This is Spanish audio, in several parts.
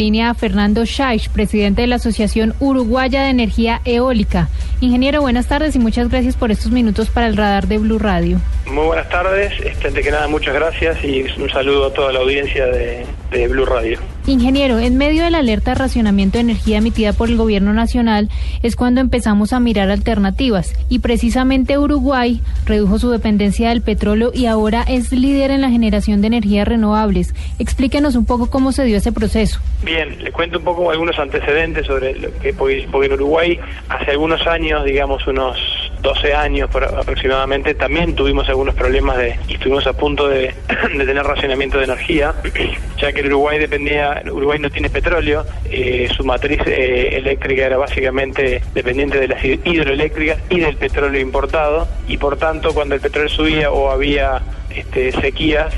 Línea Fernando Schaisch, presidente de la Asociación Uruguaya de Energía Eólica. Ingeniero, buenas tardes y muchas gracias por estos minutos para el radar de Blue Radio. Muy buenas tardes, este, antes que nada muchas gracias y un saludo a toda la audiencia de, de Blue Radio. Ingeniero, en medio de la alerta de racionamiento de energía emitida por el gobierno nacional es cuando empezamos a mirar alternativas y precisamente Uruguay redujo su dependencia del petróleo y ahora es líder en la generación de energías renovables. Explíquenos un poco cómo se dio ese proceso. Bien, le cuento un poco algunos antecedentes sobre lo que porque en Uruguay hace algunos años, digamos unos 12 años aproximadamente, también tuvimos algunos problemas de y estuvimos a punto de, de tener racionamiento de energía, ya que el Uruguay dependía, Uruguay no tiene petróleo, eh, su matriz eh, eléctrica era básicamente dependiente de las hidroeléctricas y del petróleo importado, y por tanto cuando el petróleo subía o había este, sequías,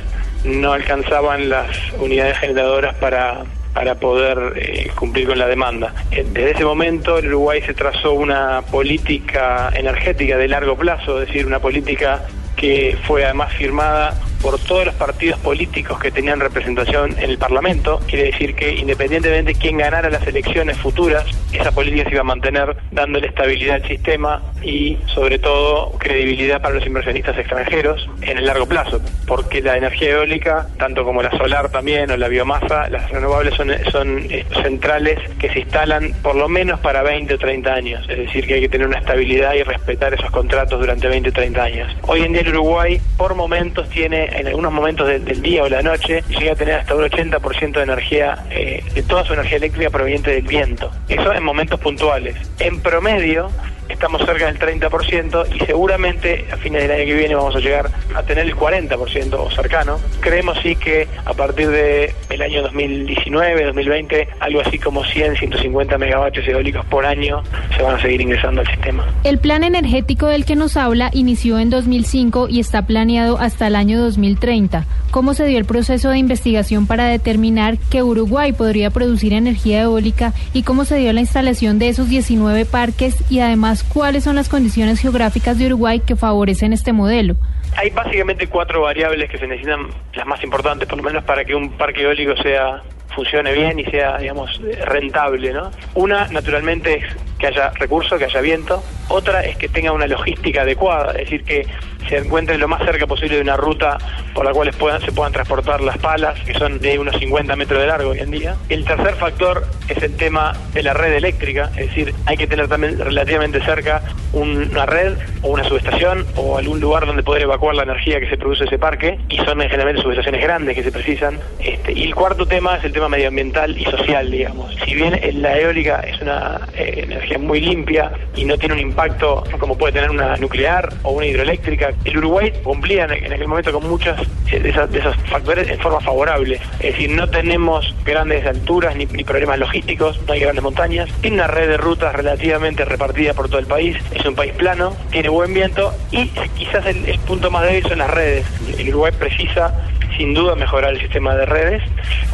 no alcanzaban las unidades generadoras para para poder eh, cumplir con la demanda. Eh, Desde ese momento el Uruguay se trazó una política energética de largo plazo, es decir, una política que fue además firmada por todos los partidos políticos que tenían representación en el Parlamento. Quiere decir que independientemente de quién ganara las elecciones futuras, esa política se iba a mantener dándole estabilidad al sistema y sobre todo credibilidad para los inversionistas extranjeros en el largo plazo, porque la energía eólica, tanto como la solar también o la biomasa, las renovables son, son eh, centrales que se instalan por lo menos para 20 o 30 años, es decir, que hay que tener una estabilidad y respetar esos contratos durante 20 o 30 años. Hoy en día el Uruguay por momentos tiene en algunos momentos de- del día o la noche llega a tener hasta un 80% de energía, eh, de toda su energía eléctrica proveniente del viento. Eso en momentos puntuales. En promedio estamos cerca del 30% y seguramente a fines del año que viene vamos a llegar a tener el 40% o cercano. Creemos sí que a partir de el año 2019, 2020, algo así como 100, 150 megavatios eólicos por año se van a seguir ingresando al sistema. El plan energético del que nos habla inició en 2005 y está planeado hasta el año 2030. ¿Cómo se dio el proceso de investigación para determinar que Uruguay podría producir energía eólica y cómo se dio la instalación de esos 19 parques y además cuáles son las condiciones geográficas de Uruguay que favorecen este modelo? Hay básicamente cuatro variables que se necesitan, las más importantes, por lo menos para que un parque eólico sea funcione bien y sea, digamos, rentable, ¿no? Una, naturalmente, es que haya recursos, que haya viento. Otra es que tenga una logística adecuada, es decir, que se encuentre lo más cerca posible de una ruta por la cual se puedan transportar las palas, que son de unos 50 metros de largo hoy en día. El tercer factor es el tema de la red eléctrica, es decir, hay que tener también relativamente cerca un- una red o una subestación o algún lugar donde poder evacuar la energía que se produce ese parque, y son en generalmente subestaciones grandes que se precisan. Este, y el cuarto tema es el tema medioambiental y social, digamos. Si bien eh, la eólica es una eh, energía muy limpia y no tiene un impacto como puede tener una nuclear o una hidroeléctrica, el Uruguay cumplía en, aquel momento con muchos eh, de, esas- de esos factores en forma favorable. Es decir, no tenemos grandes alturas ni, problemas logísticos, no hay grandes montañas, tiene una red de rutas relativamente repartida por todo el país, es un país plano, tiene buen viento y quizás el punto más débil son las redes. El Uruguay precisa sin duda mejorar el sistema de redes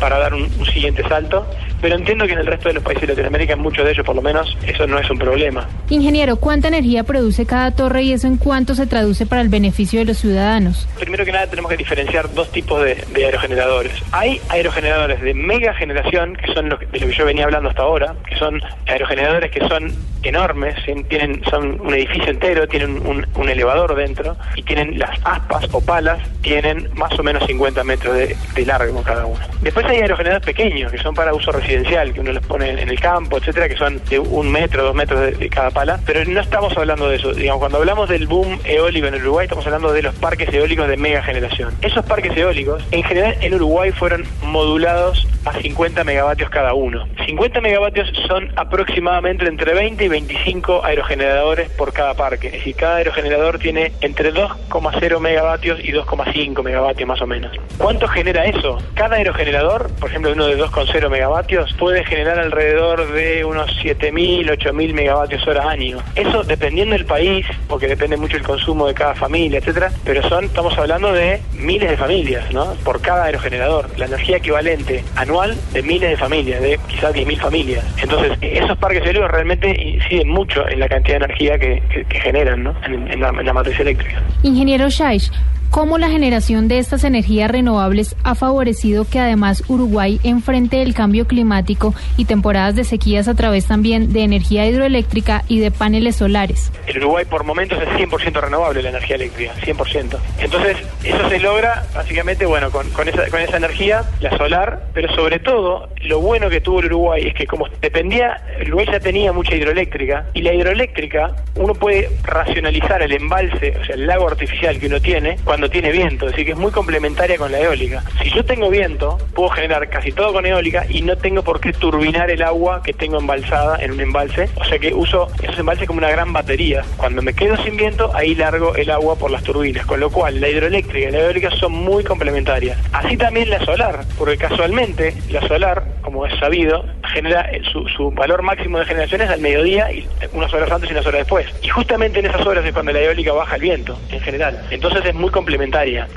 para dar un, un siguiente salto, pero entiendo que en el resto de los países de Latinoamérica, en muchos de ellos por lo menos, eso no es un problema. Ingeniero, ¿cuánta energía produce cada torre y eso en cuánto se traduce para el beneficio de los ciudadanos? Primero que nada tenemos que diferenciar dos tipos de, de aerogeneradores. Hay aerogeneradores de mega generación, que son los de lo que yo venía hablando hasta ahora, que son aerogeneradores que son enormes, tienen, son un edificio entero, tienen un, un elevador dentro y tienen las aspas o palas, tienen más o menos 50 metros de, de largo cada uno. Después hay aerogeneradores pequeños, que son para uso residencial, que uno los pone en el campo, etcétera, que son de un metro, dos metros de, cada pala, pero no estamos hablando de eso. Digamos, cuando hablamos del boom eólico en Uruguay, estamos hablando de los parques eólicos de mega generación. Esos parques eólicos, en general en Uruguay, fueron modulados a 50 megavatios cada uno. 50 megavatios son aproximadamente entre 20 y 25 aerogeneradores por cada parque. Es decir, cada aerogenerador tiene entre 2,0 megavatios y 2,5 megavatios más o menos. ¿Cuánto genera eso? Cada aerogenerador, por ejemplo, uno de 2,0 megavatios, puede generar alrededor de unos 7.000, 8.000 megavatios hora año. Eso dependiendo del país, porque depende mucho el consumo de cada familia, etcétera, pero son, estamos hablando de miles de familias, ¿no? Por cada aerogenerador. La energía equivalente anual de miles de familias, de quizás 10.000 familias. Entonces, esos parques eólicos realmente inciden mucho en la cantidad de energía que, generan, ¿no? En, la, en la matriz eléctrica. Ingeniero Shaish, ¿Cómo la generación de estas energías renovables ha favorecido que además Uruguay enfrente el cambio climático y temporadas de sequías a través también de energía hidroeléctrica y de paneles solares? El Uruguay por momentos es 100% renovable la energía eléctrica, 100%. Entonces, eso se logra básicamente, bueno, con, con, esa, con esa energía, la solar, pero sobre todo, lo bueno que tuvo el Uruguay es que como dependía, Uruguay ya tenía mucha hidroeléctrica, y la hidroeléctrica, uno puede racionalizar el embalse, o sea, el lago artificial que uno tiene, cuando tiene viento, es decir, que es muy complementaria con la eólica. Si yo tengo viento, puedo generar casi todo con eólica y no tengo por qué turbinar el agua que tengo embalsada en un embalse, o sea que uso esos embalses como una gran batería. Cuando me quedo sin viento, ahí largo el agua por las turbinas, con lo cual la hidroeléctrica y la eólica son muy complementarias. Así también la solar, porque casualmente la solar, como es sabido, genera su, su valor máximo de generaciones al mediodía y unas horas antes y unas horas después. Y justamente en esas horas es cuando la eólica baja el viento, en general. Entonces es muy complementario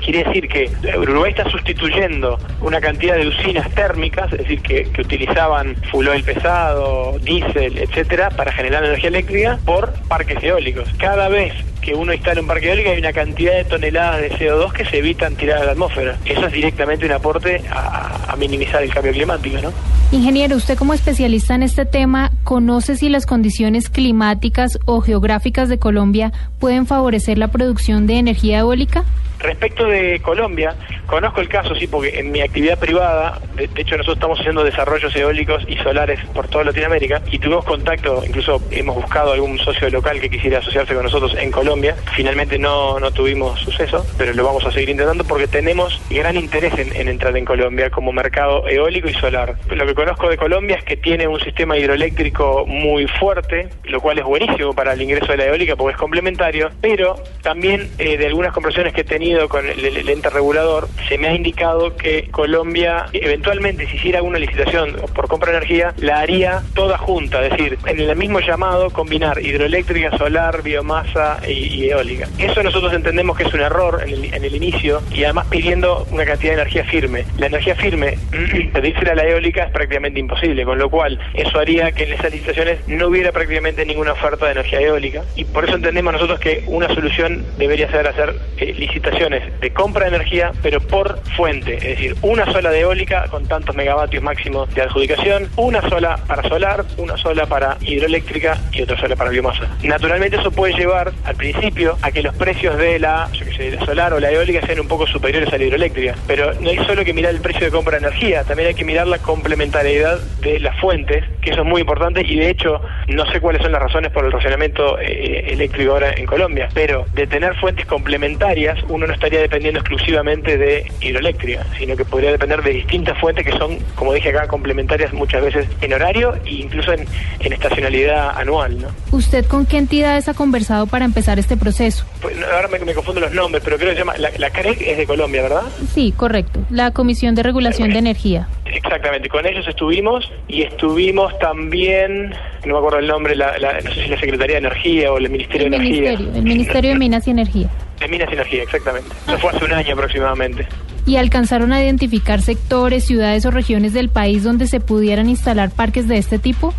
Quiere decir que Uruguay está sustituyendo una cantidad de usinas térmicas, es decir, que, utilizaban fuel oil pesado, diésel, etcétera, para generar energía eléctrica por parques eólicos. Cada vez que uno instala un parque eólico hay una cantidad de toneladas de CO2 que se evitan tirar a la atmósfera. Eso es directamente un aporte a, a minimizar el cambio climático, ¿no? Ingeniero, usted como especialista en este tema, ¿conoce si las condiciones climáticas o geográficas de Colombia pueden favorecer la producción de energía eólica? Respecto de Colombia, conozco el caso, sí, porque en mi actividad privada, de, hecho nosotros estamos haciendo desarrollos eólicos y solares por toda Latinoamérica y tuvimos contacto, incluso hemos buscado algún socio local que quisiera asociarse con nosotros en Colombia. Finalmente no, no tuvimos suceso, pero lo vamos a seguir intentando porque tenemos gran interés en, entrar en Colombia como mercado eólico y solar. Lo que conozco de Colombia es que tiene un sistema hidroeléctrico muy fuerte, lo cual es buenísimo para el ingreso de la eólica porque es complementario, pero también eh, de algunas conversaciones que he con el, ente regulador, se me ha indicado que Colombia, eventualmente, si hiciera una licitación por compra de energía, la haría toda junta, es decir, en el mismo llamado combinar hidroeléctrica, solar, biomasa y, eólica. Eso nosotros entendemos que es un error en el, inicio y además pidiendo una cantidad de energía firme. La energía firme, pedírsela a la eólica es prácticamente imposible, con lo cual eso haría que en esas licitaciones no hubiera prácticamente ninguna oferta de energía eólica y por eso entendemos nosotros que una solución debería ser hacer eh, de compra de energía, pero por fuente, es decir, una sola de eólica con tantos megavatios máximos de adjudicación, una sola para solar, una sola para hidroeléctrica y otra sola para biomasa. Naturalmente eso puede llevar al principio a que los precios de la, solar o la eólica sean un poco superiores a la hidroeléctrica, pero no hay solo que mirar el precio de compra de energía, también hay que mirar la complementariedad de las fuentes, que eso es muy importante y de hecho no sé cuáles son las razones por el racionamiento eh, eléctrico ahora en Colombia, pero de tener fuentes complementarias uno no estaría dependiendo exclusivamente de hidroeléctrica, sino que podría depender de distintas fuentes que son, como dije acá, complementarias muchas veces en horario e incluso en, estacionalidad anual. ¿no? ¿Usted con qué entidades ha conversado para empezar este proceso? Pues, ahora me, confundo los nombres, pero creo que se llama, la, la CREC es de Colombia, ¿verdad? Sí, correcto, la Comisión de Regulación de Energía. Exactamente, con ellos estuvimos y estuvimos también, no me acuerdo el nombre, la, no sé si la Secretaría de Energía o el Ministerio de Energía. El Ministerio de Minas y Energía. De Minas y Energía, exactamente. Eso fue hace un año aproximadamente. ¿Y alcanzaron a identificar sectores, ciudades o regiones del país donde se pudieran instalar parques de este tipo?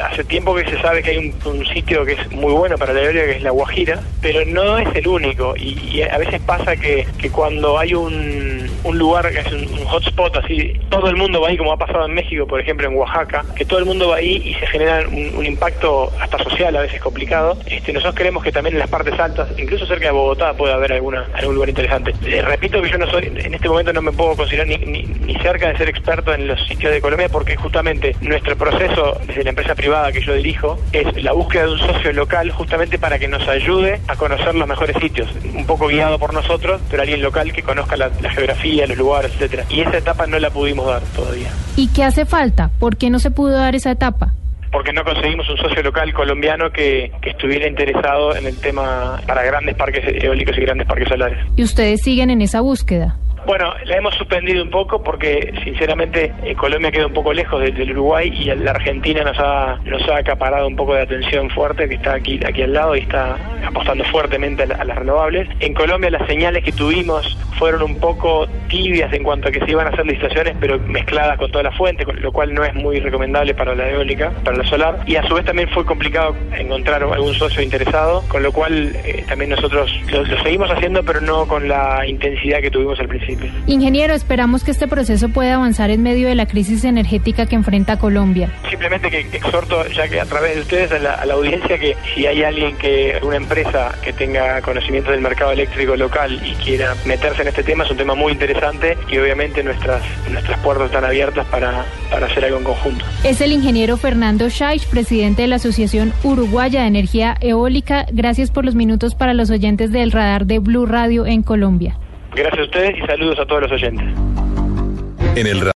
hace tiempo que se sabe que hay un, sitio que es muy bueno para la eólica, que es la Guajira, pero no es el único. Y, a veces pasa que, que cuando hay un, un, lugar que es un, hotspot, así, todo el mundo va ahí, como ha pasado en México, por ejemplo, en Oaxaca, que todo el mundo va ahí y se genera un, impacto hasta social a veces complicado. Este, nosotros creemos que también en las partes altas, incluso cerca de Bogotá, puede haber alguna, algún lugar interesante. Eh, repito que yo no soy, en este momento no me puedo considerar ni, ni, ni cerca de ser experto en los sitios de Colombia, porque justamente nuestro proceso desde la empresa privada que yo dirijo es la búsqueda de un socio local justamente para que nos ayude a conocer los mejores sitios, un poco guiado por nosotros, pero alguien local que conozca la, geografía, los lugares, etcétera. Y esa etapa no la pudimos dar todavía. ¿Y qué hace falta? ¿Por qué no se pudo dar esa etapa? porque no conseguimos un socio local colombiano que, que, estuviera interesado en el tema para grandes parques eólicos y grandes parques solares. ¿Y ustedes siguen en esa búsqueda? Bueno, la hemos suspendido un poco porque sinceramente eh, Colombia queda un poco lejos del, Uruguay y la Argentina nos ha, nos ha acaparado un poco de atención fuerte que está aquí, aquí al lado y está apostando fuertemente a, la- a las renovables. En Colombia las señales que tuvimos fueron un poco tibias en cuanto a que se iban a hacer licitaciones pero mezcladas con toda la fuente, con lo cual no es muy recomendable para la eólica, para la solar. Y a su vez también fue complicado encontrar algún socio interesado, con lo cual eh, también nosotros lo seguimos haciendo pero no con la intensidad que tuvimos al principio. Ingeniero, esperamos que este proceso pueda avanzar en medio de la crisis energética que enfrenta Colombia. Simplemente que que exhorto, ya que a través de ustedes, a la, a la audiencia, que si hay alguien que, una empresa que tenga conocimiento del mercado eléctrico local y quiera meterse en este tema, es un tema muy interesante y obviamente nuestras, nuestras puertas están abiertas para, para hacer algo en conjunto. Es el ingeniero Fernando Scheich, presidente de la Asociación Uruguaya de Energía Eólica. Gracias por los minutos para los oyentes del radar de Blue Radio en Colombia. Gracias a ustedes y saludos a todos los oyentes.